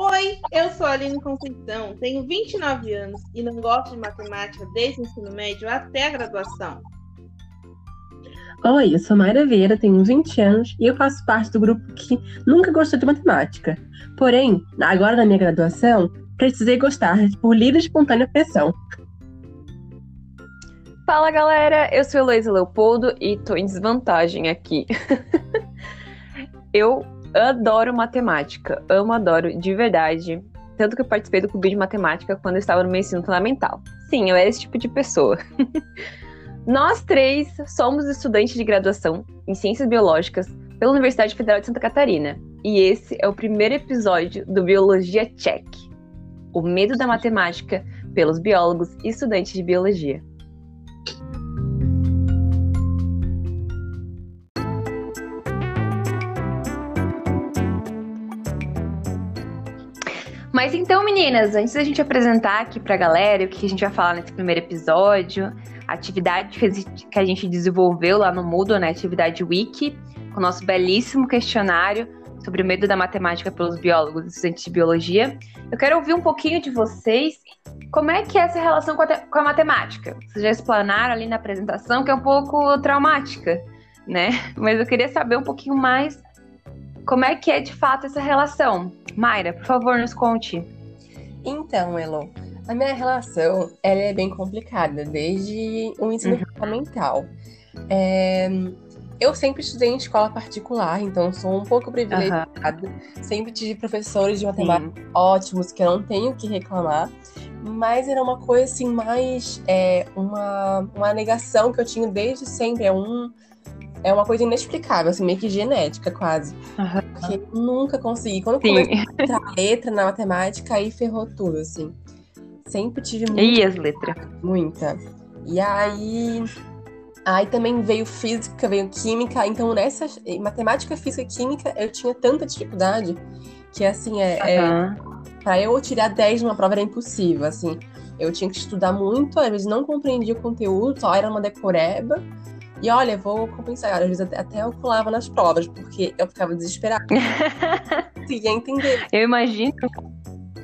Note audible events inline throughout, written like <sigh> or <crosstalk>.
Oi, eu sou a Aline Conceição, tenho 29 anos e não gosto de matemática desde o ensino médio até a graduação. Oi, eu sou Mayra Vieira, tenho 20 anos e eu faço parte do grupo que nunca gostou de matemática. Porém, agora na minha graduação, precisei gostar por livre e espontânea pressão. Fala galera, eu sou Heloísa Leopoldo e tô em desvantagem aqui. <laughs> eu adoro matemática, amo, adoro, de verdade. Tanto que eu participei do clube de matemática quando eu estava no meu ensino fundamental. Sim, eu era esse tipo de pessoa. <laughs> Nós três somos estudantes de graduação em Ciências Biológicas pela Universidade Federal de Santa Catarina. E esse é o primeiro episódio do Biologia Check. O medo da matemática pelos biólogos e estudantes de biologia. Mas então, meninas, antes da gente apresentar aqui pra galera o que a gente vai falar nesse primeiro episódio, a atividade que a gente desenvolveu lá no Moodle, né, atividade Wiki, com o nosso belíssimo questionário sobre o medo da matemática pelos biólogos e estudantes de biologia, eu quero ouvir um pouquinho de vocês como é que é essa relação com a, com a matemática. Vocês já explanaram ali na apresentação que é um pouco traumática, né? <laughs> Mas eu queria saber um pouquinho mais como é que é de fato essa relação? Mayra, por favor, nos conte. Então, Elo, a minha relação ela é bem complicada desde o ensino uhum. fundamental. É, eu sempre estudei em escola particular, então sou um pouco privilegiada. Uhum. Sempre tive professores de matemática Sim. ótimos que eu não tenho que reclamar. Mas era uma coisa assim, mais é, uma, uma negação que eu tinha desde sempre. É um é uma coisa inexplicável, assim, meio que genética, quase. Uhum. Porque eu nunca consegui. Quando Sim. comecei a letra na matemática, aí ferrou tudo, assim. Sempre tive muita. E as letras? Muita. E aí. Aí também veio física, veio química. Então, nessa matemática, física e química, eu tinha tanta dificuldade que, assim, é, uhum. é para eu tirar 10 numa prova era impossível, assim. Eu tinha que estudar muito, às vezes não compreendia o conteúdo, só era uma decoreba. E olha, vou compensar. Às vezes até eu pulava nas provas, porque eu ficava desesperada. <laughs> Conseguia entender. Eu imagino.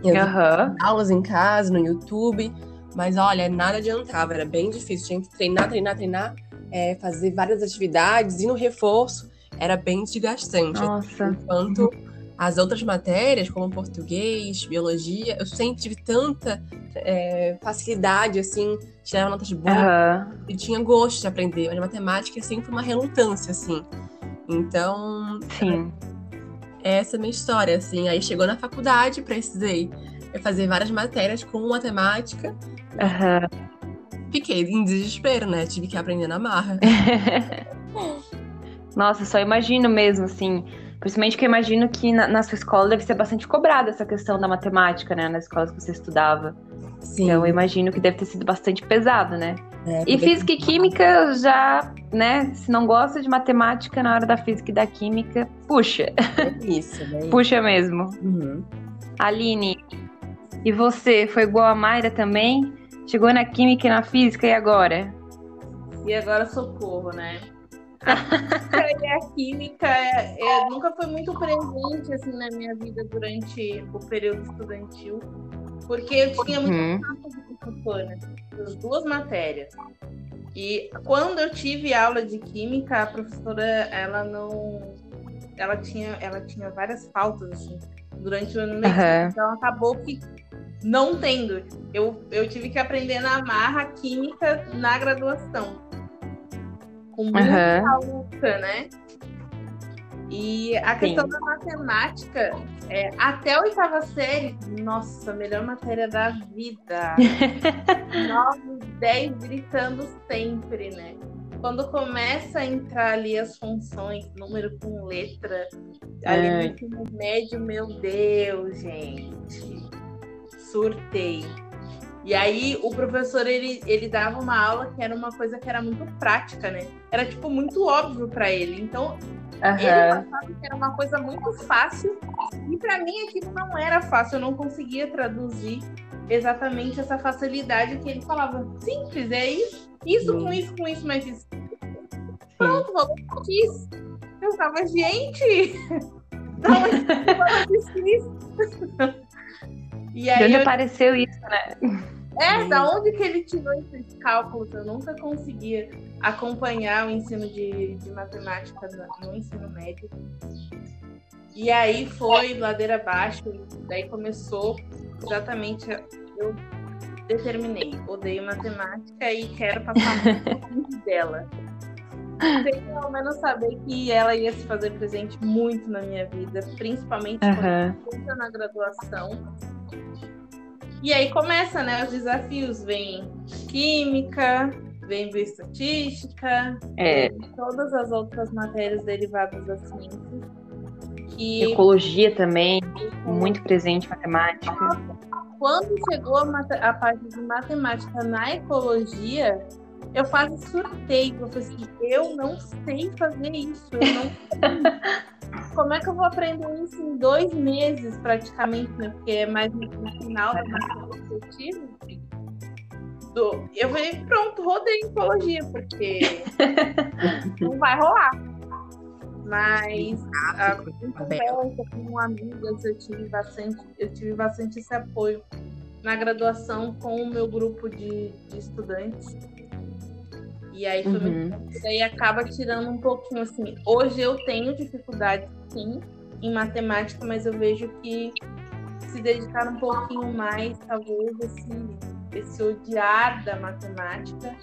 Eu uhum. aulas em casa, no YouTube. Mas olha, nada adiantava, era bem difícil. Tinha que treinar, treinar, treinar, é, fazer várias atividades e no reforço era bem desgastante. Nossa. Enquanto as outras matérias, como português, biologia, eu sempre tive tanta é, facilidade, assim, tirava notas boas uhum. e tinha gosto de aprender. Mas matemática é sempre uma relutância, assim. Então, Sim. É, essa é a minha história, assim. Aí chegou na faculdade, precisei fazer várias matérias com matemática. Uhum. Fiquei em desespero, né? Tive que aprender na marra. <laughs> Nossa, só imagino mesmo, assim Principalmente que eu imagino que na, na, sua escola deve ser bastante cobrada essa questão da matemática, né? Nas escolas que você estudava. Sim. Então eu imagino que deve ter sido bastante pesado, né? É, e física e química já, né? Se não gosta de matemática na hora da física e da química, puxa. É isso, né? puxa mesmo. Uhum. Aline, e você? Foi igual a Mayra também? Chegou na química e na física e agora? E agora socorro, né? E a química é, é, nunca foi muito presente assim na minha vida durante o período estudantil, porque eu tinha uhum. muito de professora, as duas matérias. E quando eu tive aula de química, a professora ela não, ela tinha, ela tinha várias faltas assim durante o ano letivo, uhum. então acabou que não tendo. Eu, eu tive que aprender na marra química na graduação com muita uhum. luta, né? E a questão Sim. da matemática, é, até a oitava série, nossa, melhor matéria da vida. <laughs> 9, 10 gritando sempre, né? Quando começa a entrar ali as funções, número com letra, ali é. no ensino médio, meu Deus, gente. Surtei. E aí o professor ele, ele dava uma aula que era uma coisa que era muito prática, né? Era tipo muito óbvio para ele. Então uhum. ele passava que era uma coisa muito fácil e para mim aquilo não era fácil. Eu não conseguia traduzir exatamente essa facilidade que ele falava. Simples, é isso, isso com isso com isso, mas isso. Pronto, vamos isso. Eu tava, gente, <laughs> não, difícil. <laughs> E aí, de onde eu... apareceu isso, né? É, da onde que ele tirou esses cálculos? Eu nunca conseguia acompanhar o ensino de, de matemática no, no ensino médio. E aí foi ladeira abaixo, daí começou exatamente. Eu determinei, odeio matemática e quero passar muito <laughs> dela. Sem pelo menos saber que ela ia se fazer presente muito na minha vida, principalmente uhum. quando eu na graduação e aí começa, né? Os desafios. Vem química, vem bioestatística, é. todas as outras matérias derivadas da ciência. Que... Ecologia também, muito presente, matemática. Quando chegou a, a parte de matemática na ecologia, eu quase surtei. Eu falei assim, eu não sei fazer isso. Eu não <laughs> Como é que eu vou aprender isso em dois meses, praticamente, né? Porque é mais no final da matéria efetiva. Do... Eu falei, pronto, rodei ecologia, porque <laughs> não vai rolar. Mas a conversa com amigas, eu tive bastante, eu tive bastante esse apoio na graduação com o meu grupo de, de estudantes e aí foi uhum. muito daí acaba tirando um pouquinho assim. Hoje eu tenho dificuldade sim em matemática, mas eu vejo que se dedicar um pouquinho mais, talvez esse, esse odiar da matemática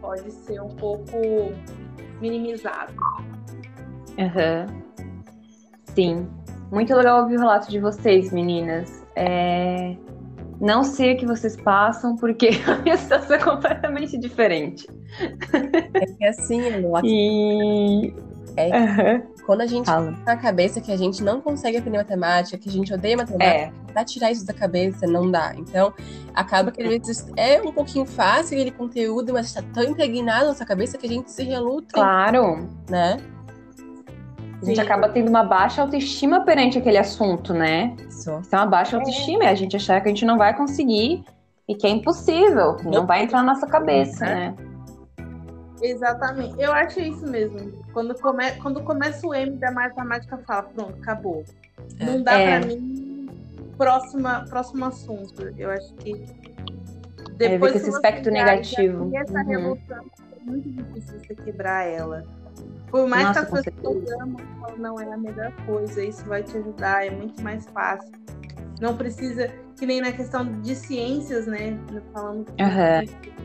pode ser um pouco minimizado. Uhum. Sim. Muito legal ouvir o relato de vocês, meninas. É... Não sei o que vocês passam, porque <laughs> a minha situação é completamente diferente. É que assim, amor, e... é uhum. quando a gente Fala. na cabeça que a gente não consegue aprender matemática, que a gente odeia matemática, é. pra tirar isso da cabeça não dá. Então, acaba que às vezes é um pouquinho fácil aquele conteúdo, mas está tão impregnado na nossa cabeça que a gente se reluta. Claro. Né? A gente Sim. acaba tendo uma baixa autoestima perante aquele assunto, né? Isso. Isso é uma baixa autoestima, é a gente achar que a gente não vai conseguir e que é impossível, que não vai entrar na nossa cabeça, é. né? Exatamente. Eu acho isso mesmo. Quando, come... Quando começa o M da matemática, fala, pronto, acabou. É. Não dá é. pra mim. Próxima, próximo assunto. Eu acho que. É, depois é, esse aspecto negativo. essa uhum. revolução, é muito difícil você quebrar ela. Por mais Nossa, que as pessoas amam, não é a melhor coisa, isso vai te ajudar, é muito mais fácil. Não precisa, que nem na questão de ciências, né? Falando uhum.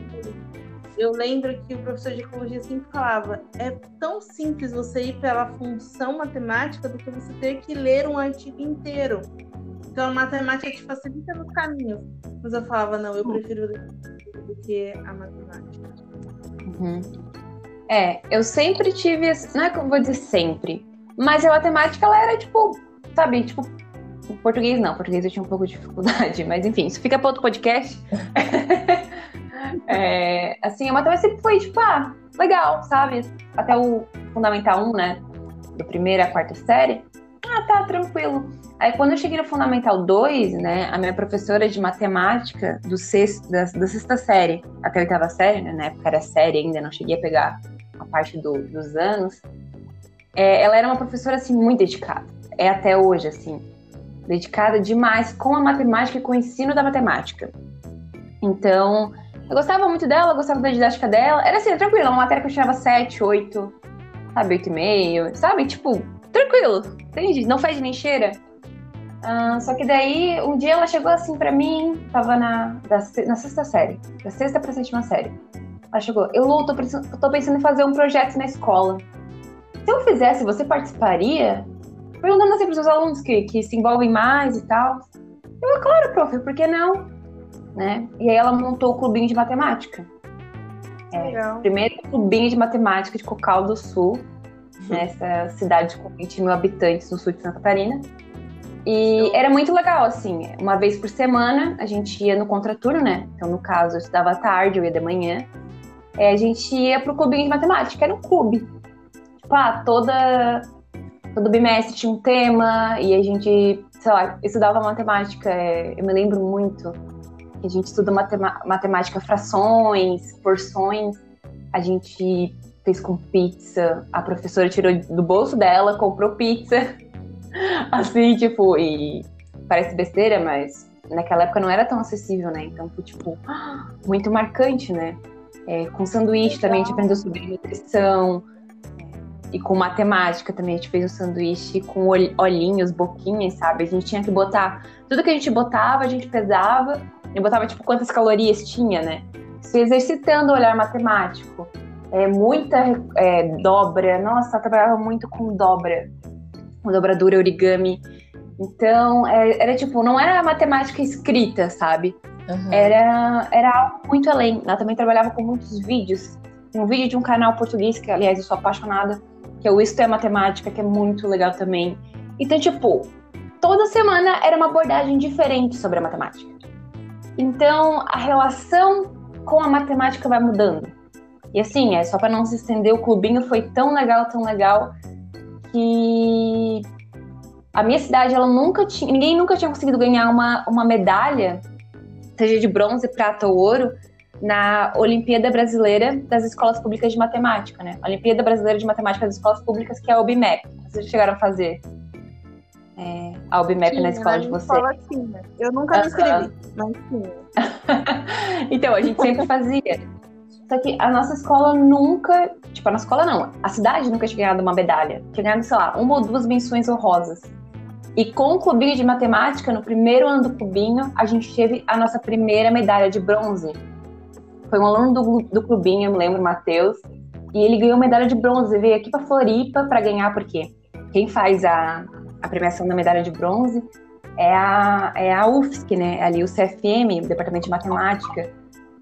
Eu lembro que o professor de ecologia sempre falava: é tão simples você ir pela função matemática do que você ter que ler um artigo inteiro. Então a matemática te facilita no caminho. Mas eu falava: não, eu prefiro do que a matemática. Uhum. É, eu sempre tive. Não é que eu vou dizer sempre, mas a matemática ela era tipo, sabe, tipo. Português não, português eu tinha um pouco de dificuldade, <laughs> mas enfim, isso fica para outro podcast. <laughs> é, assim, a matemática sempre foi tipo, ah, legal, sabe? Até o Fundamental 1, né? Do primeira à quarta série. Ah, tá, tranquilo. Aí quando eu cheguei no Fundamental 2, né, a minha professora de matemática do sexto, da, da sexta série até a oitava série, né, na época era série ainda, não cheguei a pegar a parte do, dos anos, é, ela era uma professora, assim, muito dedicada. É até hoje, assim, dedicada demais com a matemática e com o ensino da matemática. Então, eu gostava muito dela, gostava da didática dela. Era assim, tranquilo, uma matéria que eu tirava 7, 8, sabe, 8,5, sabe? Tipo, tranquilo, entende? Não faz nem cheira. Uh, só que daí, um dia ela chegou assim pra mim, tava na, da, na sexta série, da sexta pra sétima série. Ela chegou, eu, Lu, tô, tô pensando em fazer um projeto na escola. Se eu fizesse, você participaria? Perguntando assim pros seus alunos que, que se envolvem mais e tal. Eu, claro, prof, por que não? Né? E aí ela montou o clubinho de matemática. É, primeiro clubinho de matemática de Cocal do Sul, nessa cidade com 20 mil habitantes no sul de Santa Catarina. E era muito legal, assim, uma vez por semana a gente ia no contraturno, né? Então, no caso, eu estudava à tarde, eu ia de manhã. É, a gente ia pro clubinho de matemática, era um clube. Tipo, ah, toda, todo bimestre tinha um tema e a gente, sei lá, estudava matemática. É, eu me lembro muito que a gente estuda matemática frações, porções. A gente fez com pizza, a professora tirou do bolso dela, comprou pizza. <laughs> assim, tipo, e parece besteira, mas naquela época não era tão acessível, né? Então tipo, muito marcante, né? É, com sanduíche também a gente aprendeu sobre nutrição. E com matemática também, a gente fez um sanduíche com olhinhos, boquinhas, sabe? A gente tinha que botar. Tudo que a gente botava, a gente pesava e botava, tipo, quantas calorias tinha, né? Se exercitando o olhar matemático. É, muita é, dobra. Nossa, eu trabalhava muito com dobra. Dobradura, origami. Então, é, era tipo, não era matemática escrita, sabe? Uhum. Era, era algo muito além. Ela também trabalhava com muitos vídeos. Um vídeo de um canal português, que aliás eu sou apaixonada, que é o Isto é Matemática, que é muito legal também. Então, tipo, toda semana era uma abordagem diferente sobre a matemática. Então, a relação com a matemática vai mudando. E assim, é só para não se estender, o clubinho foi tão legal, tão legal, que a minha cidade, ela nunca tinha, ninguém nunca tinha conseguido ganhar uma, uma medalha, seja de bronze, prata ou ouro, na Olimpíada Brasileira das Escolas Públicas de Matemática, né? Olimpíada Brasileira de Matemática das Escolas Públicas, que é a OBMEP. Vocês chegaram a fazer é, a OBMEP na escola de vocês? Escola tinha. Eu nunca me inscrevi, mas tinha. <laughs> então, a gente sempre fazia. Só que a nossa escola nunca, tipo, a nossa escola não, a cidade nunca tinha ganhado uma medalha. Tinha ganhado, sei lá, uma ou duas menções honrosas. E com o clubinho de matemática, no primeiro ano do clubinho, a gente teve a nossa primeira medalha de bronze. Foi um aluno do, do clubinho, eu me lembro, Matheus, e ele ganhou medalha de bronze. Veio aqui para Floripa para ganhar, porque quem faz a, a premiação da medalha de bronze é a, é a UFSC, né? Ali o CFM, o Departamento de Matemática.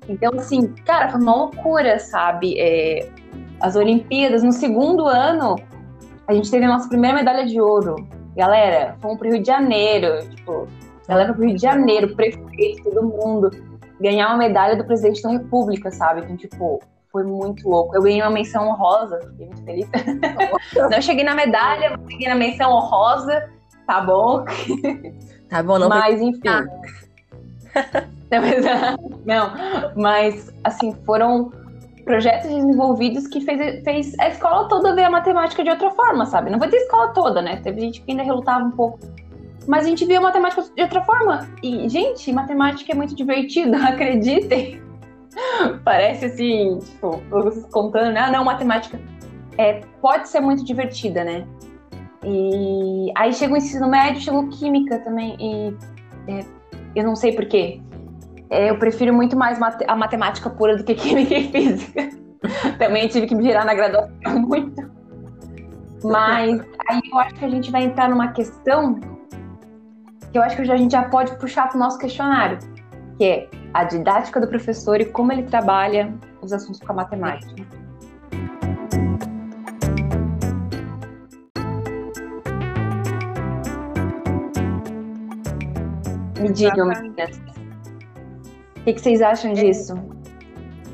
Então, assim, cara, foi uma loucura, sabe? É, as Olimpíadas, no segundo ano, a gente teve a nossa primeira medalha de ouro. Galera, fomos pro Rio de Janeiro, tipo, galera pro Rio de Janeiro, prefeito, todo mundo, ganhar uma medalha do presidente da República, sabe? Então, tipo, foi muito louco. Eu ganhei uma menção honrosa, fiquei muito feliz. <laughs> não cheguei na medalha, mas cheguei na menção honrosa, tá bom? Tá bom, não Mas, enfim. <laughs> não, mas, assim, foram projetos desenvolvidos que fez, fez a escola toda ver a matemática de outra forma, sabe? Não vou dizer escola toda, né? Teve gente que ainda relutava um pouco. Mas a gente viu a matemática de outra forma. E, gente, matemática é muito divertido, <laughs> acreditem. Parece assim, tipo, vocês contando, né? Ah, não, matemática é, pode ser muito divertida, né? E aí chega o ensino médio, chegou química também. E é, eu não sei porquê. É, eu prefiro muito mais a matemática pura do que <laughs> química e física. Também tive que me virar na graduação muito. Mas aí eu acho que a gente vai entrar numa questão que eu acho que a gente já pode puxar para o nosso questionário, que é a didática do professor e como ele trabalha os assuntos com a matemática. Me digam, meninas. O que, que vocês acham é, disso?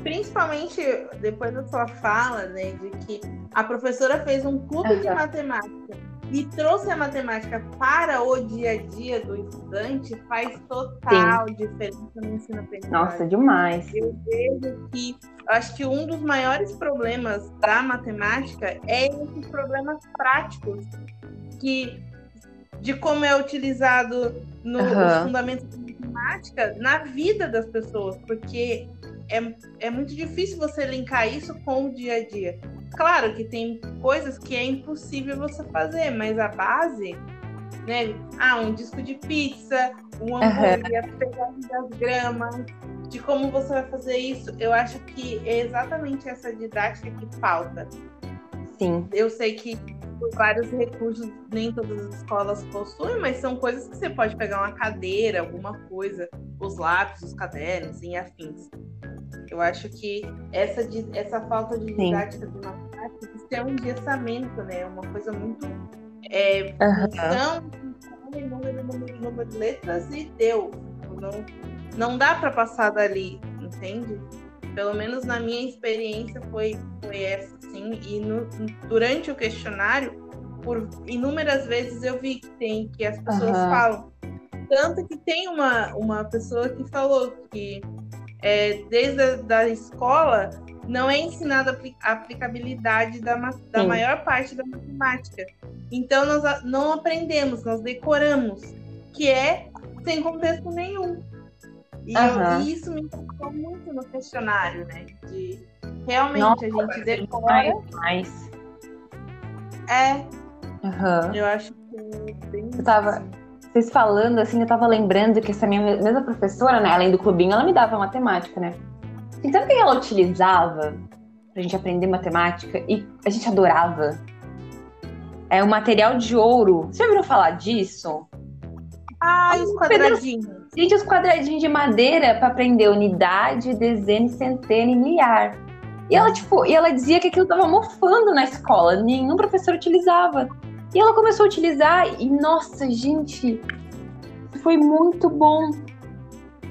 Principalmente depois da sua fala, né, de que a professora fez um clube uhum. de matemática e trouxe a matemática para o dia a dia do estudante, faz total Sim. diferença no ensino aprendizagem. Nossa, demais. Eu vejo que acho que um dos maiores problemas da matemática é esses problemas práticos que de como é utilizado no uhum. fundamento matemática na vida das pessoas, porque é, é muito difícil você linkar isso com o dia a dia. Claro que tem coisas que é impossível você fazer, mas a base, né? Ah, um disco de pizza, um hambúrguer, uhum. pegar das gramas, de como você vai fazer isso, eu acho que é exatamente essa didática que falta. Sim. Eu sei que vários recursos nem todas as escolas possuem, mas são coisas que você pode pegar uma cadeira, alguma coisa, os lápis, os cadernos e afins. Eu acho que essa, essa falta de didática Sim. de matemática isso é um engessamento, né? Uma coisa muito. É, uhum. número, número, número de letras e deu. Não, não dá para passar dali, entende? Pelo menos na minha experiência foi, foi essa, sim. E no, durante o questionário, por inúmeras vezes eu vi que tem, que as pessoas uhum. falam. Tanto que tem uma, uma pessoa que falou que é, desde a da escola não é ensinada a aplicabilidade da, da maior parte da matemática. Então nós não aprendemos, nós decoramos. que é sem contexto nenhum. E, eu, e isso me impactou muito no questionário, né? De realmente Nossa, a gente decora. Mais. É. Uhum. Eu acho que é bem. Eu tava. Vocês falando assim, eu tava lembrando que essa minha mesma professora, né, além do clubinho, ela me dava matemática, né? E sabe o que ela utilizava pra gente aprender matemática? E a gente adorava. É o material de ouro. Você já ouviu falar disso? Ah, os quadradinhos. Gente, os quadradinhos de madeira para aprender unidade, dezena, centena e milhar. E ela, tipo, e ela dizia que aquilo tava mofando na escola, nenhum professor utilizava. E ela começou a utilizar e, nossa, gente, foi muito bom.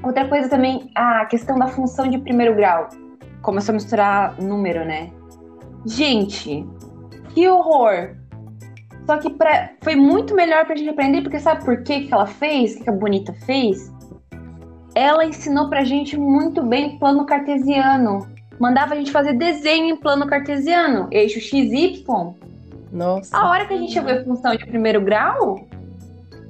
Outra coisa também, a questão da função de primeiro grau. Começou a misturar número, né? Gente, que horror! Só que pra, foi muito melhor pra gente aprender, porque sabe por que, que ela fez? O que a Bonita fez? Ela ensinou pra gente muito bem plano cartesiano. Mandava a gente fazer desenho em plano cartesiano, eixo XY. Nossa. A hora que a gente chegou em função de primeiro grau,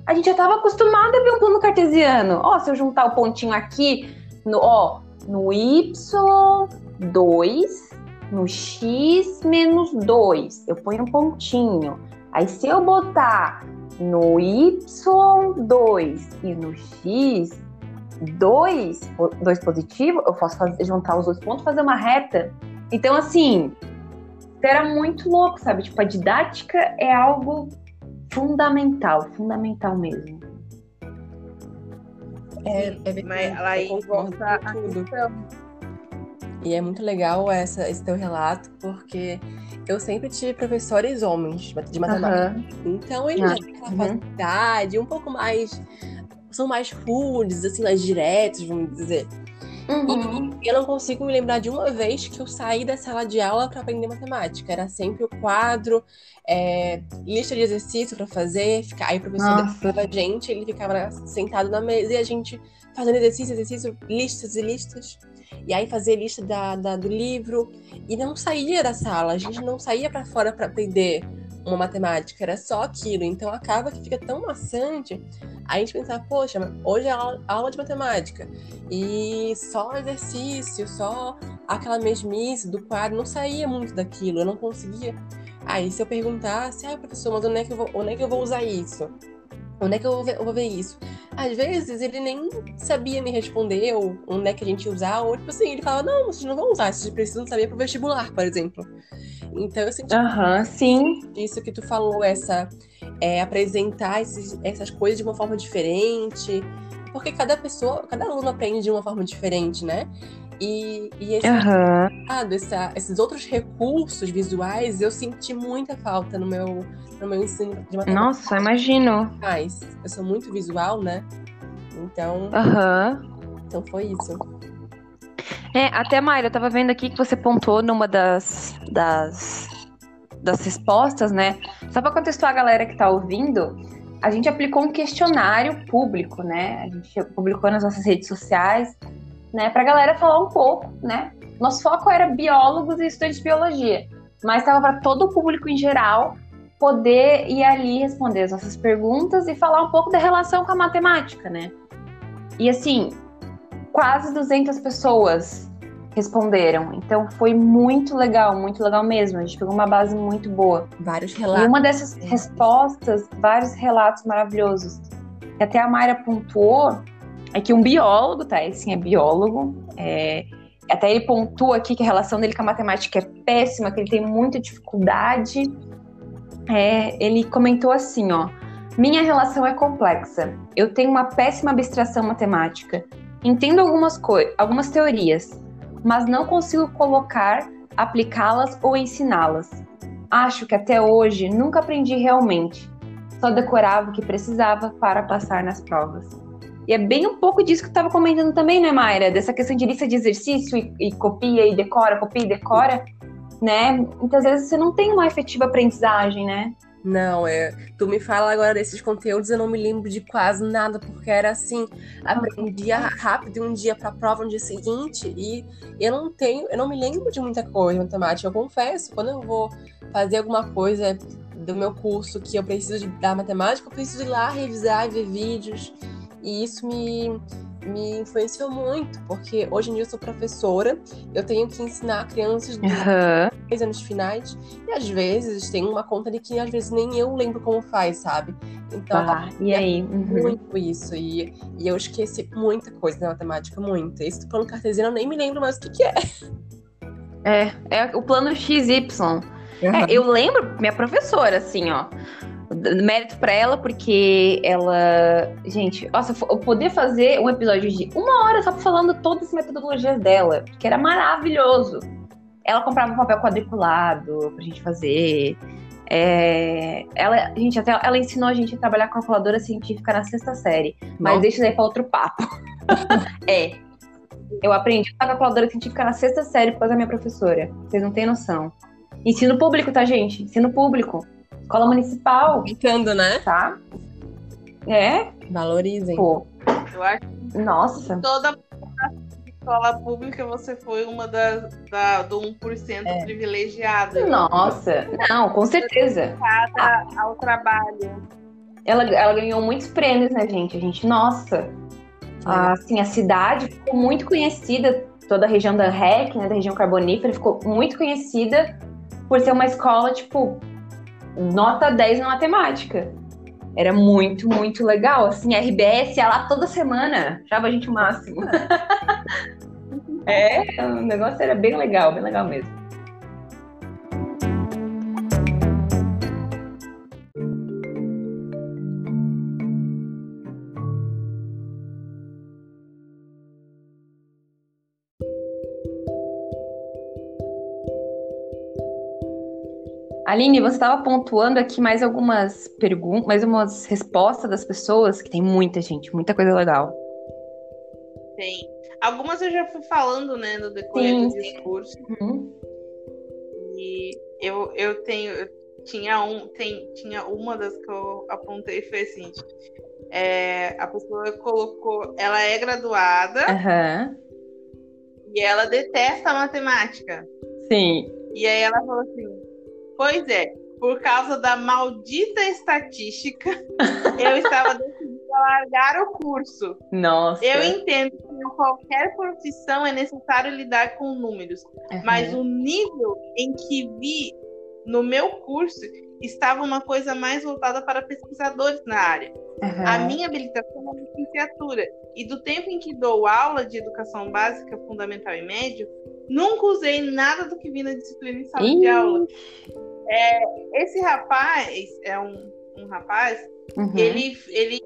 a gente já estava acostumado a ver um plano cartesiano. Ó, se eu juntar o pontinho aqui, no, ó, no Y2, no X menos 2, eu ponho um pontinho. Aí se eu botar no Y2 e no X, 2, 2 positivo, eu posso fazer, juntar os dois pontos e fazer uma reta. Então, assim, era muito louco, sabe? Tipo, a didática é algo fundamental, fundamental mesmo. É, é bem, Mas aí volta a questão. E é muito legal essa, esse teu relato, porque eu sempre tive professores homens de matemática. Uhum. Então eles ah, têm aquela uhum. facilidade, um pouco mais. São mais rudes, assim, mais diretos, vamos dizer. Uhum. E eu não consigo me lembrar de uma vez que eu saí da sala de aula para aprender matemática. Era sempre o quadro, é, lista de exercício para fazer. Ficar, aí o professor dava a gente, ele ficava sentado na mesa e a gente fazendo exercício, exercício, listas e listas e aí fazia lista da, da, do livro. E não saía da sala, a gente não saía para fora para aprender uma matemática, era só aquilo. Então acaba que fica tão maçante. A gente pensar, poxa, hoje é aula, aula de matemática. E só exercício, só aquela mesmice do quadro, não saía muito daquilo, eu não conseguia. Aí se eu perguntasse, ah, professor, mas onde é que eu vou, onde é que eu vou usar isso? Onde é que eu vou ver, eu vou ver isso? Às vezes ele nem sabia me responder ou onde é que a gente ia usar, ou tipo assim, ele falava, não, vocês não vão usar, vocês precisam saber pro vestibular, por exemplo. Então eu senti uhum, sim. isso que tu falou, essa é, apresentar esses, essas coisas de uma forma diferente. Porque cada pessoa, cada aluno aprende de uma forma diferente, né? E, e esse, uhum. esses outros recursos visuais eu senti muita falta no meu, no meu ensino de matemática. Nossa, imagino. Mas eu sou muito visual, né? Então. Uhum. Então foi isso. É, até Mayra, eu tava vendo aqui que você pontuou numa das, das, das respostas, né? Só pra contextuar a galera que tá ouvindo, a gente aplicou um questionário público, né? A gente publicou nas nossas redes sociais né, para a galera falar um pouco, né? Nosso foco era biólogos e estudantes de biologia, mas estava para todo o público em geral poder ir ali responder as nossas perguntas e falar um pouco da relação com a matemática, né? E assim, quase 200 pessoas responderam. Então foi muito legal, muito legal mesmo. A gente pegou uma base muito boa. Vários relatos. E uma dessas respostas, vários relatos maravilhosos. Que até a Mayra pontuou é que um biólogo, tá? Esse sim é biólogo. É, até ele pontua aqui que a relação dele com a matemática é péssima, que ele tem muita dificuldade. É, ele comentou assim, ó. Minha relação é complexa. Eu tenho uma péssima abstração matemática. Entendo algumas coisas, algumas teorias, mas não consigo colocar, aplicá-las ou ensiná-las. Acho que até hoje nunca aprendi realmente. Só decorava o que precisava para passar nas provas. E é bem um pouco disso que tu estava comentando também, né, Mayra? Dessa questão de lista de exercício e, e copia e decora, copia e decora, né? Muitas vezes você não tem uma efetiva aprendizagem, né? Não, é. Tu me fala agora desses conteúdos, eu não me lembro de quase nada, porque era assim, aprendia rápido um dia pra prova no dia seguinte, e eu não tenho, eu não me lembro de muita coisa em matemática. Eu confesso, quando eu vou fazer alguma coisa do meu curso que eu preciso de, da matemática, eu preciso ir lá revisar e ver vídeos. E isso me, me influenciou muito, porque hoje em dia eu sou professora, eu tenho que ensinar crianças de uhum. anos finais, e às vezes tem uma conta de que às vezes nem eu lembro como faz, sabe? Então, ah, e aí? Uhum. muito isso, e, e eu esqueci muita coisa na matemática, muito. Esse plano cartesiano eu nem me lembro mais o que, que é. É, é o plano XY. Uhum. É, eu lembro, minha professora, assim, ó mérito para ela, porque ela. Gente, nossa, eu poder fazer um episódio de uma hora só falando todas as metodologias dela, que era maravilhoso. Ela comprava um papel quadriculado pra gente fazer. É, ela, gente, até ela ensinou a gente a trabalhar com calculadora científica na sexta série. Mas Nossa. deixa isso aí pra outro papo. <laughs> é. Eu aprendi a calculadora científica na sexta série por causa da minha professora. Vocês não têm noção. Ensino público, tá, gente? Ensino público. Escola municipal. Brincando, né? Tá? É. Valorizem. Pô. Eu acho que Nossa. toda escola pública você foi uma das da, do 1% é. privilegiada. Nossa, não, com certeza. ao trabalho. Ela, ela ganhou muitos prêmios, né, gente? A gente, nossa. A, assim, a cidade ficou muito conhecida, toda a região da REC, né, da região carbonífera, ficou muito conhecida por ser uma escola, tipo, nota 10 na matemática. Era muito, muito legal. Assim, a RBS ia lá toda semana, achava a gente o máximo. <laughs> é, o negócio era bem legal, bem legal mesmo. Aline, você estava pontuando aqui mais algumas perguntas, mais umas respostas das pessoas, que tem muita gente, muita coisa legal. Tem. Algumas eu já fui falando, né, no decorrer sim, do discurso. Uhum. E eu, eu tenho, tinha um, tem, tinha uma das que eu apontei foi assim, é, a pessoa colocou, ela é graduada uhum. e ela detesta matemática. Sim. E aí ela falou assim, Pois é, por causa da maldita estatística, <laughs> eu estava decidida a largar o curso. Nossa. Eu entendo que em qualquer profissão é necessário lidar com números, uhum. mas o nível em que vi no meu curso estava uma coisa mais voltada para pesquisadores na área. Uhum. A minha habilitação é licenciatura, e do tempo em que dou aula de educação básica, fundamental e médio, nunca usei nada do que vi na disciplina em sala Ih. de aula. É, esse rapaz é um, um rapaz, uhum. ele, ele,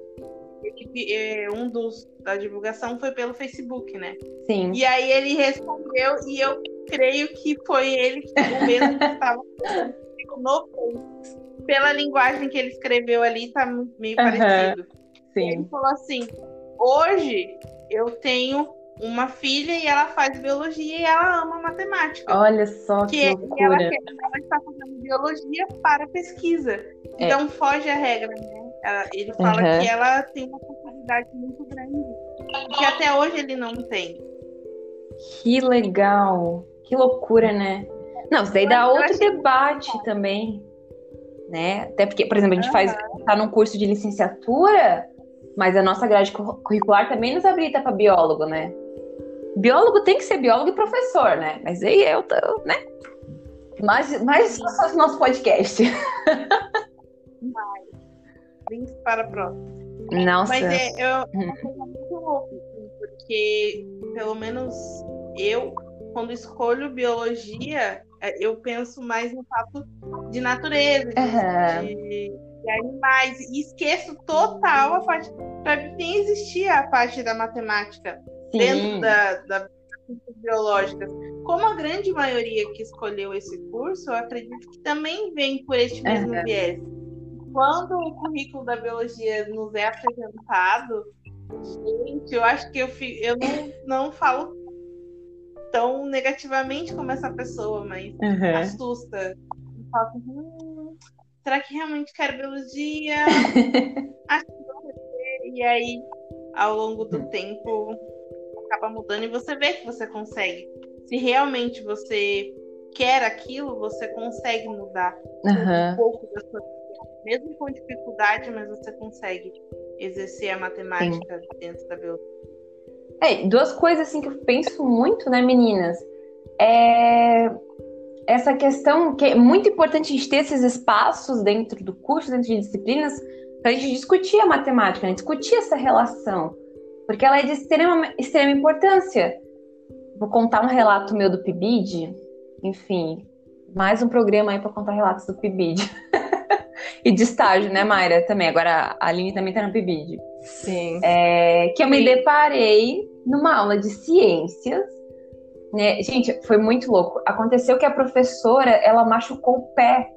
ele é, um dos da divulgação foi pelo Facebook, né? Sim. E aí ele respondeu e eu creio que foi ele que o mesmo que estava <laughs> no pela linguagem que ele escreveu ali, tá meio uhum. parecido. Sim. Ele falou assim: hoje eu tenho uma filha e ela faz biologia e ela ama matemática. Olha só que, que loucura. Ela, ela está fazendo biologia para pesquisa. É. Então foge a regra, né? Ela, ele fala uhum. que ela tem uma possibilidade muito grande que até hoje ele não tem. Que legal. Que loucura, né? Não, isso daí dá outro debate também. Né? Até porque, por exemplo, a gente uhum. faz tá num curso de licenciatura, mas a nossa grade curricular também nos habilita para biólogo, né? Biólogo tem que ser biólogo e professor, né? Mas aí eu, tô, né? Mas, mas o nosso podcast. Links para a próxima. Nossa. Mas é, eu, é uma coisa muito louca, assim, porque pelo menos eu, quando escolho biologia, é, eu penso mais no fato de natureza, uhum. de, de, animais, e esqueço total a parte. Para mim, nem existia a parte da matemática. Sim. dentro da, da biológicas. Como a grande maioria que escolheu esse curso, eu acredito que também vem por este mesmo uhum. viés. Quando o currículo da biologia nos é apresentado, gente, eu acho que eu, eu não, não falo tão negativamente como essa pessoa, mas uhum. assusta. Eu falo, hum, será que realmente quero biologia? <laughs> Acho que vou E aí, ao longo do tempo, acaba mudando e você vê que você consegue. Se realmente você quer aquilo, você consegue mudar uhum. um pouco da sua vida. Mesmo com dificuldade, mas você consegue exercer a matemática Sim. dentro da biologia. É, duas coisas assim que eu penso muito, né, meninas? É essa questão que é muito importante a gente ter esses espaços dentro do curso, dentro de disciplinas, para a gente discutir a matemática, né? discutir essa relação, porque ela é de extrema, extrema importância. Vou contar um relato meu do PIBID, enfim, mais um programa aí para contar relatos do PIBID. <laughs> e de estágio, né, Mayra? Também. Agora a Aline também está no PIBID. Sim. É, que eu me deparei numa aula de ciências né? Gente, foi muito louco. Aconteceu que a professora, ela machucou o pé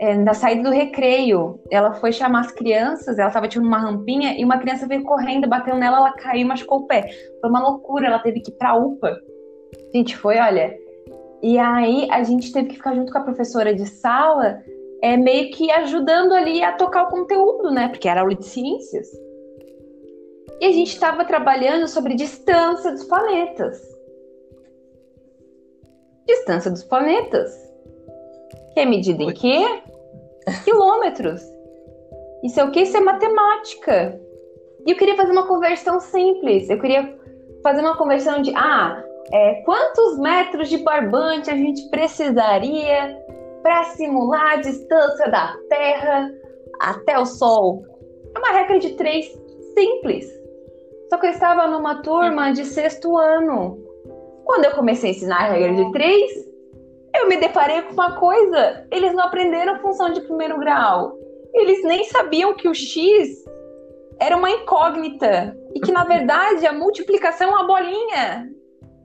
é, na saída do recreio. Ela foi chamar as crianças, ela estava tipo numa rampinha e uma criança veio correndo, bateu nela, ela caiu e machucou o pé. Foi uma loucura, ela teve que ir pra UPA. Gente, foi, olha. E aí a gente teve que ficar junto com a professora de sala, é meio que ajudando ali a tocar o conteúdo, né? Porque era aula de ciências. E a gente estava trabalhando sobre distância dos planetas distância dos planetas, que é medida em quê? Quilômetros. Isso é o que? Isso é matemática. E eu queria fazer uma conversão simples. Eu queria fazer uma conversão de, ah, é, quantos metros de barbante a gente precisaria para simular a distância da Terra até o Sol? É uma regra de três simples. Só que eu estava numa turma de sexto ano. Quando eu comecei a ensinar a regra de três, eu me deparei com uma coisa: eles não aprenderam função de primeiro grau. Eles nem sabiam que o x era uma incógnita e que na verdade a multiplicação é uma bolinha.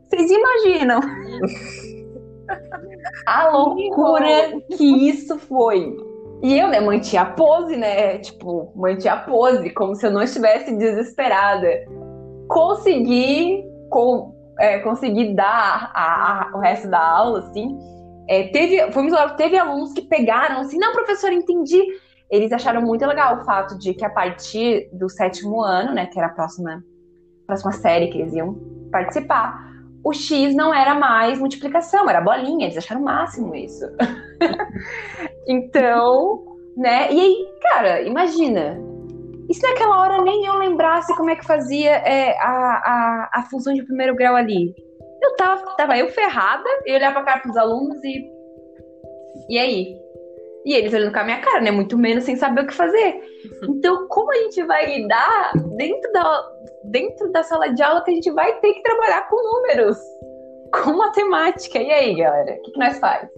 Vocês imaginam? <laughs> a loucura que isso foi. E eu, né, mantinha a pose, né? Tipo, mantinha a pose, como se eu não estivesse desesperada. Consegui, com, é, conseguir dar a, a, o resto da aula, assim. É, teve, fomos lá, teve alunos que pegaram assim, não, professor, entendi. Eles acharam muito legal o fato de que a partir do sétimo ano, né, que era a próxima, próxima série que eles iam participar, o X não era mais multiplicação, era bolinha, eles acharam o máximo isso. <laughs> então, né, e aí, cara, imagina, e se naquela hora nem eu lembrasse como é que fazia é, a, a, a função de primeiro grau ali? Eu tava, tava eu ferrada, eu olhava pra cara pros alunos e. E aí? E eles olhando com a minha cara, né? Muito menos sem saber o que fazer. Então, como a gente vai lidar dentro da, dentro da sala de aula que a gente vai ter que trabalhar com números, com matemática? E aí, galera? O que, que nós faz?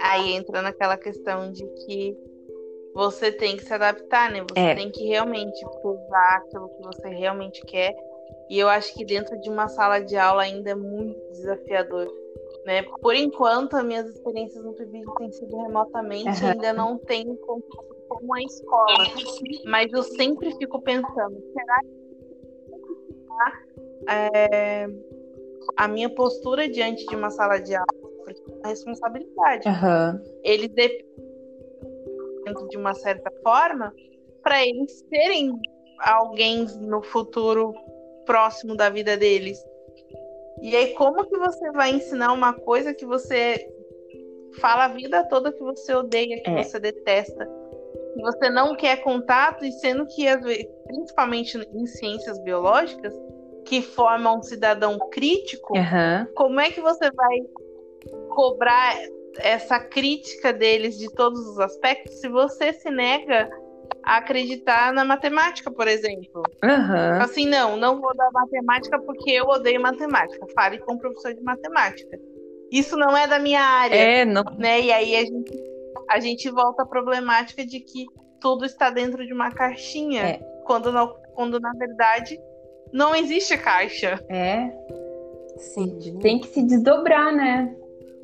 Aí entra naquela questão de que você tem que se adaptar, né? Você é. tem que realmente usar aquilo que você realmente quer. E eu acho que dentro de uma sala de aula ainda é muito desafiador. Né? Por enquanto, as minhas experiências no PIBID têm sido remotamente, uhum. ainda não tenho como, como a escola. Mas eu sempre fico pensando, será que é, a minha postura diante de uma sala de aula responsabilidade. Uhum. Eles dependem de uma certa forma para eles serem alguém no futuro próximo da vida deles. E aí, como que você vai ensinar uma coisa que você fala a vida toda que você odeia, que é. você detesta, que você não quer contato, e sendo que, principalmente em ciências biológicas, que formam um cidadão crítico, uhum. como é que você vai cobrar essa crítica deles de todos os aspectos se você se nega a acreditar na matemática, por exemplo. Uhum. Assim, não, não vou dar matemática porque eu odeio matemática. Fale com o professor de matemática. Isso não é da minha área. É, não. Né? E aí a gente, a gente volta à problemática de que tudo está dentro de uma caixinha. É. Quando, não, quando na verdade não existe caixa. É. Sim. Tem que se desdobrar, né?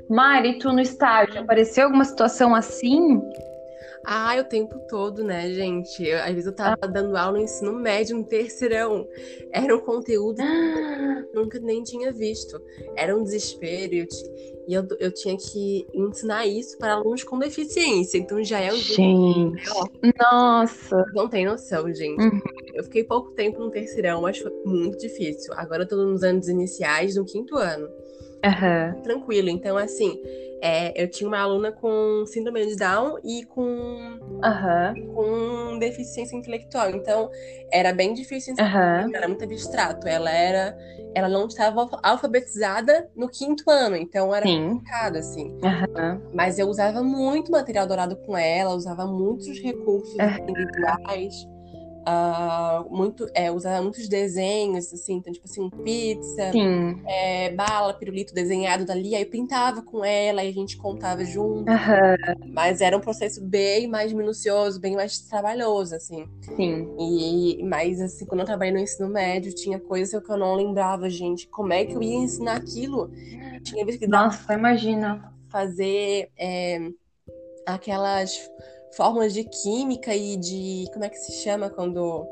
Mari, tu no estágio, apareceu alguma situação assim? Ah, o tempo todo, né, gente? Eu, às vezes eu tava ah. dando aula no ensino médio, no terceirão. Era um conteúdo que eu nunca nem tinha visto. Era um desespero. Eu e eu, eu tinha que ensinar isso para alunos com deficiência. Então já é um Gente, nossa! Não tem noção, gente. Uhum. Eu fiquei pouco tempo no terceirão, mas foi muito difícil. Agora eu tô nos anos iniciais, no quinto ano. Uhum. Tranquilo. Então, assim, é, eu tinha uma aluna com síndrome de Down e com, uhum. com deficiência intelectual. Então, era bem difícil uhum. era muito abstrato. Ela era. Ela não estava alfabetizada no quinto ano, então era Sim. complicado, assim. Uhum. Mas eu usava muito material dourado com ela, usava muitos recursos individuais. Uh, muito, é, usava muitos desenhos, assim, então, tipo assim, pizza, é, bala, pirulito desenhado dali, aí eu pintava com ela e a gente contava junto. Uhum. Mas era um processo bem mais minucioso, bem mais trabalhoso, assim. Sim. E, mas, assim, quando eu trabalhei no ensino médio, tinha coisas que eu não lembrava, gente. Como é que eu ia ensinar aquilo? Tinha vezes que Nossa, imagina. Fazer é, aquelas fórmulas de química e de. Como é que se chama quando.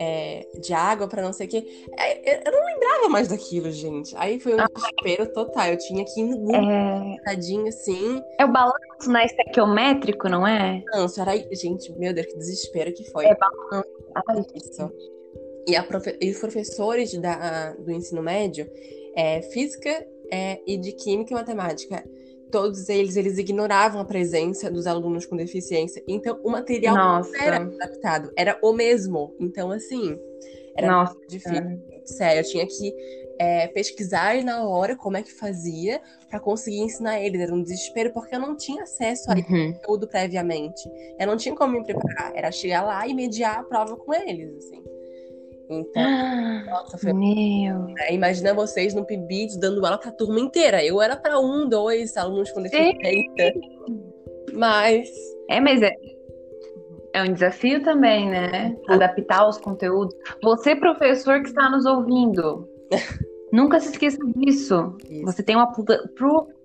É, de água para não sei o quê. É, eu não lembrava mais daquilo, gente. Aí foi um ah. desespero total. Eu tinha que ir no Google, é... assim. É o balanço né, estequiométrico, não é? Balanço, era. Gente, meu Deus, que desespero que foi. É balanço. Ah, isso. E, profe... e os professores da, do ensino médio, é, física é, e de química e matemática todos eles, eles ignoravam a presença dos alunos com deficiência. Então, o material Nossa. não era adaptado, era o mesmo. Então, assim, era Nossa. difícil. Sério, eu tinha que é, pesquisar na hora como é que fazia para conseguir ensinar eles. Era um desespero, porque eu não tinha acesso a uhum. conteúdo previamente. Eu não tinha como me preparar. Era chegar lá e mediar a prova com eles, assim. Então, nossa, foi. Meu. É, imagina vocês no PIBID dando aula pra turma inteira. Eu era para um, dois alunos com deficiência. Mas. É, mas é. É um desafio também, né? Adaptar os conteúdos. Você, professor que está nos ouvindo, <laughs> nunca se esqueça disso. Isso. Você tem uma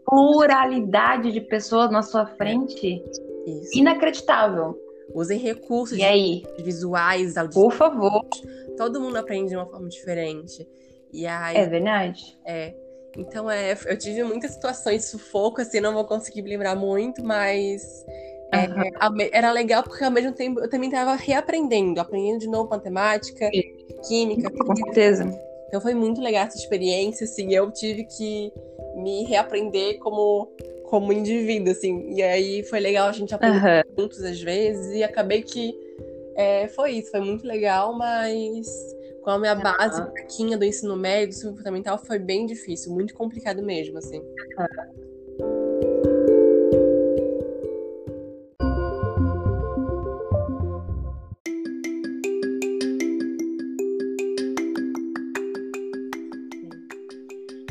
pluralidade de pessoas na sua frente Isso. inacreditável. Usem recursos visuais, auditivos. Por favor. Todo mundo aprende de uma forma diferente. E aí, é verdade. É. Então, é, eu tive muitas situações de sufoco, assim, não vou conseguir me lembrar muito, mas uhum. é, era legal porque ao mesmo tempo eu também estava reaprendendo, aprendendo de novo matemática, Sim. química. Com certeza. Então foi muito legal essa experiência, assim, eu tive que me reaprender como como indivíduo, assim. E aí foi legal a gente aprender uhum. juntos às vezes e acabei que é, foi isso, foi muito legal, mas com a minha uhum. base fraquinha do ensino médio, do ensino fundamental, foi bem difícil, muito complicado mesmo, assim. Uhum.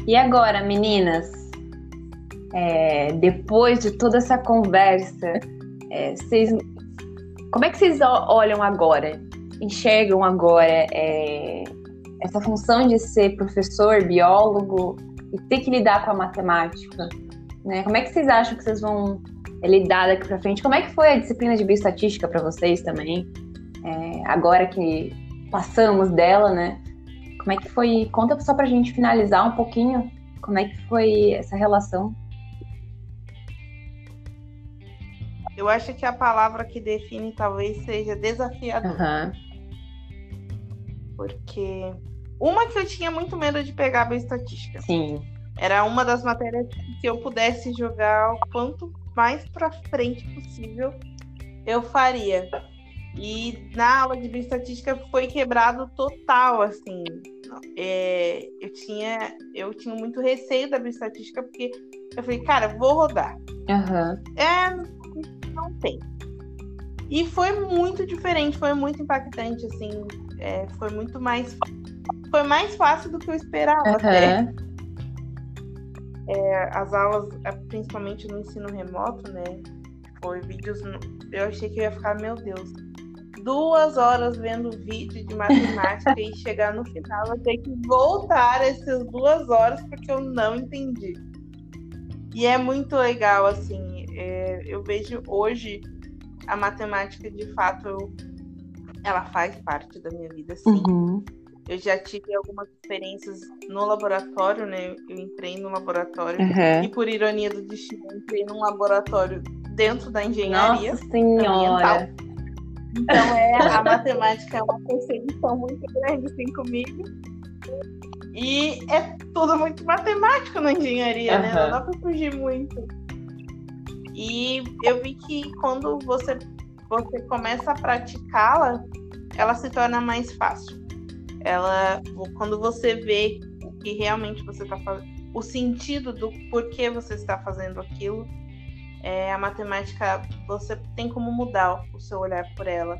E agora, meninas? É, depois de toda essa conversa, é, vocês, como é que vocês olham agora, enxergam agora é, essa função de ser professor, biólogo e ter que lidar com a matemática? Né? Como é que vocês acham que vocês vão é, lidar daqui para frente? Como é que foi a disciplina de bioestatística para vocês também? É, agora que passamos dela, né? Como é que foi? Conta só para a gente finalizar um pouquinho como é que foi essa relação Eu acho que a palavra que define talvez seja desafiador. Uhum. Porque uma que eu tinha muito medo de pegar a estatística. Sim. Era uma das matérias que eu pudesse jogar o quanto mais para frente possível eu faria. E na aula de bioestatística foi quebrado total, assim. É, eu tinha eu tinha muito receio da bioestatística porque eu falei, cara, vou rodar. Uhum. É, não tem. E foi muito diferente, foi muito impactante, assim, é, foi muito mais foi mais fácil do que eu esperava uhum. até. É, as aulas, é, principalmente no ensino remoto, né? Foi vídeos. Eu achei que eu ia ficar, meu Deus, duas horas vendo vídeo de matemática <laughs> e chegar no final eu ter que voltar essas duas horas porque eu não entendi. E é muito legal, assim, é, eu vejo hoje a matemática de fato ela faz parte da minha vida, sim. Uhum. Eu já tive algumas experiências no laboratório, né? Eu entrei no laboratório uhum. e, por ironia do destino, entrei num laboratório dentro da engenharia. Nossa senhora! Então, é, a matemática é uma perseguição muito grande, assim, comigo. E é tudo muito matemático na engenharia, uhum. né? Não dá pra fugir muito. E eu vi que quando você, você começa a praticá-la, ela se torna mais fácil. Ela, quando você vê o que realmente você está fazendo, o sentido do porquê você está fazendo aquilo, é, a matemática você tem como mudar o seu olhar por ela.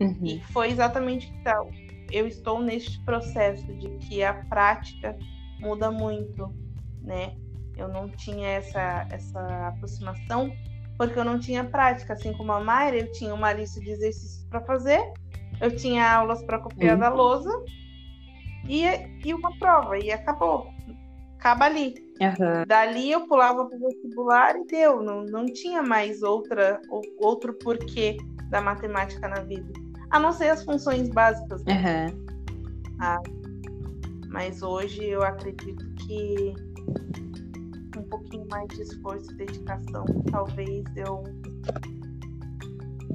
Uhum. E foi exatamente que tal. Eu estou neste processo de que a prática muda muito, né? Eu não tinha essa, essa aproximação porque eu não tinha prática. Assim como a Mayra, eu tinha uma lista de exercícios para fazer, eu tinha aulas para copiar uhum. da lousa e, e uma prova, e acabou. Acaba ali. Uhum. Dali eu pulava para o vestibular e deu. Não, não tinha mais outra, outro porquê da matemática na vida. A não ser as funções básicas. Né? Uhum. Ah, mas hoje eu acredito que pouquinho mais de esforço e dedicação, talvez eu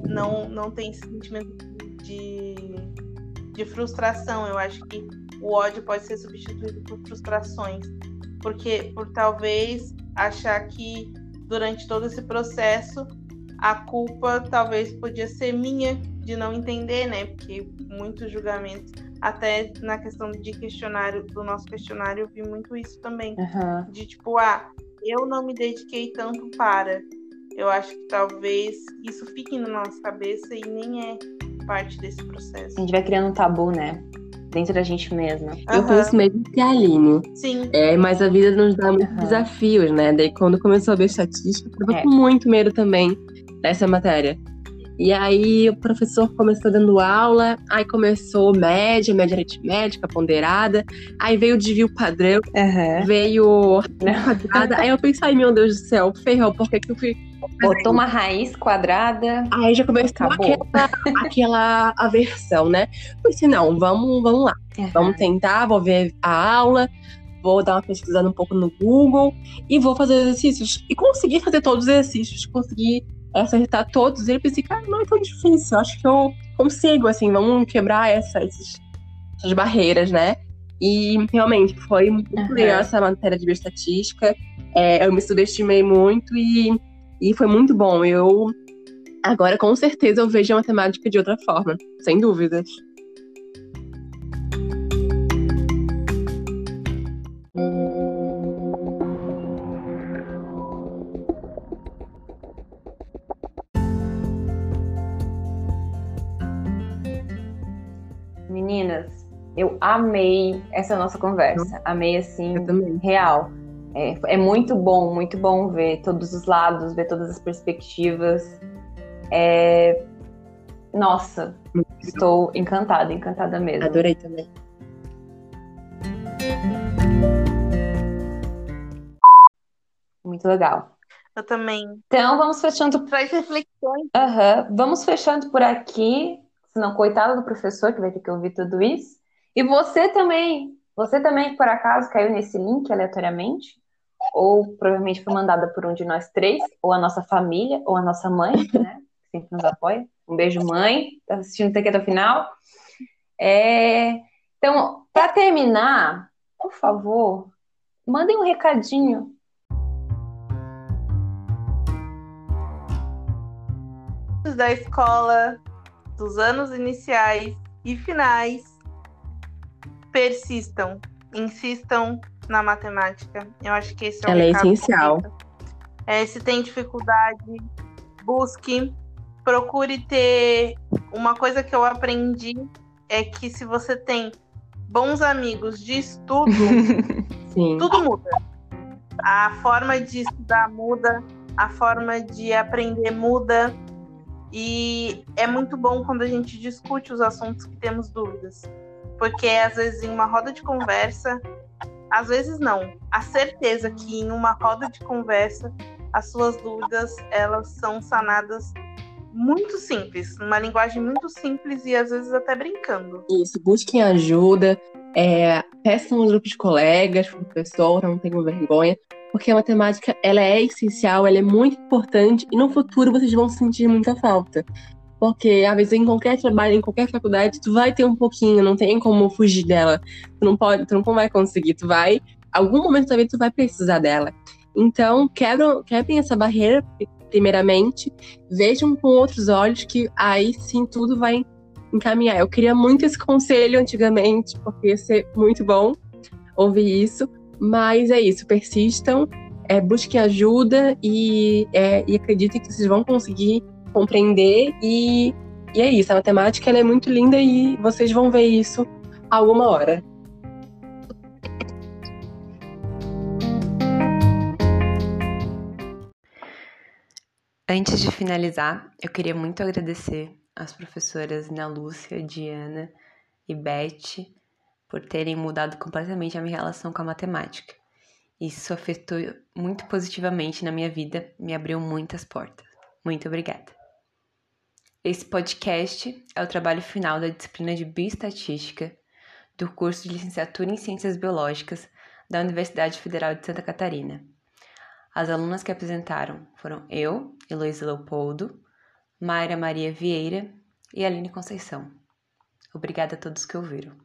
não, não tenha esse sentimento de, de frustração. Eu acho que o ódio pode ser substituído por frustrações. Porque por talvez achar que durante todo esse processo a culpa talvez podia ser minha de não entender, né? Porque muitos julgamentos, até na questão de questionário, do nosso questionário, eu vi muito isso também. Uhum. De tipo, ah, eu não me dediquei tanto para. Eu acho que talvez isso fique na nossa cabeça e nem é parte desse processo. A gente vai criando um tabu, né? Dentro da gente mesma. Uhum. Eu penso mesmo que é a Aline. Sim. É, mas a vida nos dá muitos uhum. desafios, né? Daí quando começou a ver estatística, eu tava é. com muito medo também dessa matéria. E aí o professor começou dando aula, aí começou média, média aritmética, ponderada, aí veio o desvio padrão, uhum. veio quadrada. aí eu pensei, ai meu Deus do céu, ferrou, por que, que eu fui. Botou uma raiz quadrada. Aí já começou aquela, aquela aversão, né? Eu pensei, não, vamos, vamos lá. Uhum. Vamos tentar, vou ver a aula, vou dar uma pesquisada um pouco no Google e vou fazer exercícios. E consegui fazer todos os exercícios, consegui acertar todos. E ele pensei, cara, não é tão difícil, acho que eu consigo, assim, vamos quebrar essa, esses, essas barreiras, né? E realmente foi muito uhum. legal essa matéria de bioestatística. É, eu me subestimei muito e, e foi muito bom. Eu agora com certeza eu vejo a matemática de outra forma, sem dúvidas. Eu amei essa nossa conversa. Amei, assim, real. É, é, muito bom, muito bom ver todos os lados, ver todas as perspectivas. É... Nossa, estou encantada, encantada mesmo. Adorei também. Muito legal. Eu também. Então, vamos fechando. Traz reflexões. Uhum. Vamos fechando por aqui. Senão, coitado do professor que vai ter que ouvir tudo isso. E você também, você também, por acaso, caiu nesse link aleatoriamente? Ou provavelmente foi mandada por um de nós três, ou a nossa família, ou a nossa mãe, né? Sempre nos apoia. Um beijo, mãe. Tá assistindo até aqui até o final. É... Então, para terminar, por favor, mandem um recadinho da escola, dos anos iniciais e finais persistam, insistam na matemática. Eu acho que esse é o Ela é essencial. É, se tem dificuldade, busque, procure ter. Uma coisa que eu aprendi é que se você tem bons amigos de estudo, <laughs> tudo muda. A forma de estudar muda, a forma de aprender muda. E é muito bom quando a gente discute os assuntos que temos dúvidas. Porque às vezes em uma roda de conversa, às vezes não, a certeza que em uma roda de conversa as suas dúvidas elas são sanadas muito simples, uma linguagem muito simples e às vezes até brincando. Isso, busquem ajuda, é, peçam no grupo de colegas, professor, não tenham vergonha, porque a matemática ela é essencial, ela é muito importante e no futuro vocês vão sentir muita falta. Porque às vezes em qualquer trabalho, em qualquer faculdade, tu vai ter um pouquinho, não tem como fugir dela. Tu não pode, tu não vai conseguir, tu vai, algum momento vida tu vai precisar dela. Então, quebram, quebrem essa barreira, primeiramente, vejam com outros olhos que aí sim tudo vai encaminhar. Eu queria muito esse conselho antigamente, porque ia ser muito bom ouvir isso, mas é isso, persistam, é, busquem ajuda e, é, e acreditem que vocês vão conseguir compreender e, e é isso, a matemática é muito linda e vocês vão ver isso alguma hora. Antes de finalizar, eu queria muito agradecer às professoras Ana Lúcia, Diana e Beth por terem mudado completamente a minha relação com a matemática. Isso afetou muito positivamente na minha vida, me abriu muitas portas. Muito obrigada. Esse podcast é o trabalho final da disciplina de Bioestatística do curso de Licenciatura em Ciências Biológicas da Universidade Federal de Santa Catarina. As alunas que apresentaram foram eu, Heloísa Leopoldo, Mayra Maria Vieira e Aline Conceição. Obrigada a todos que ouviram.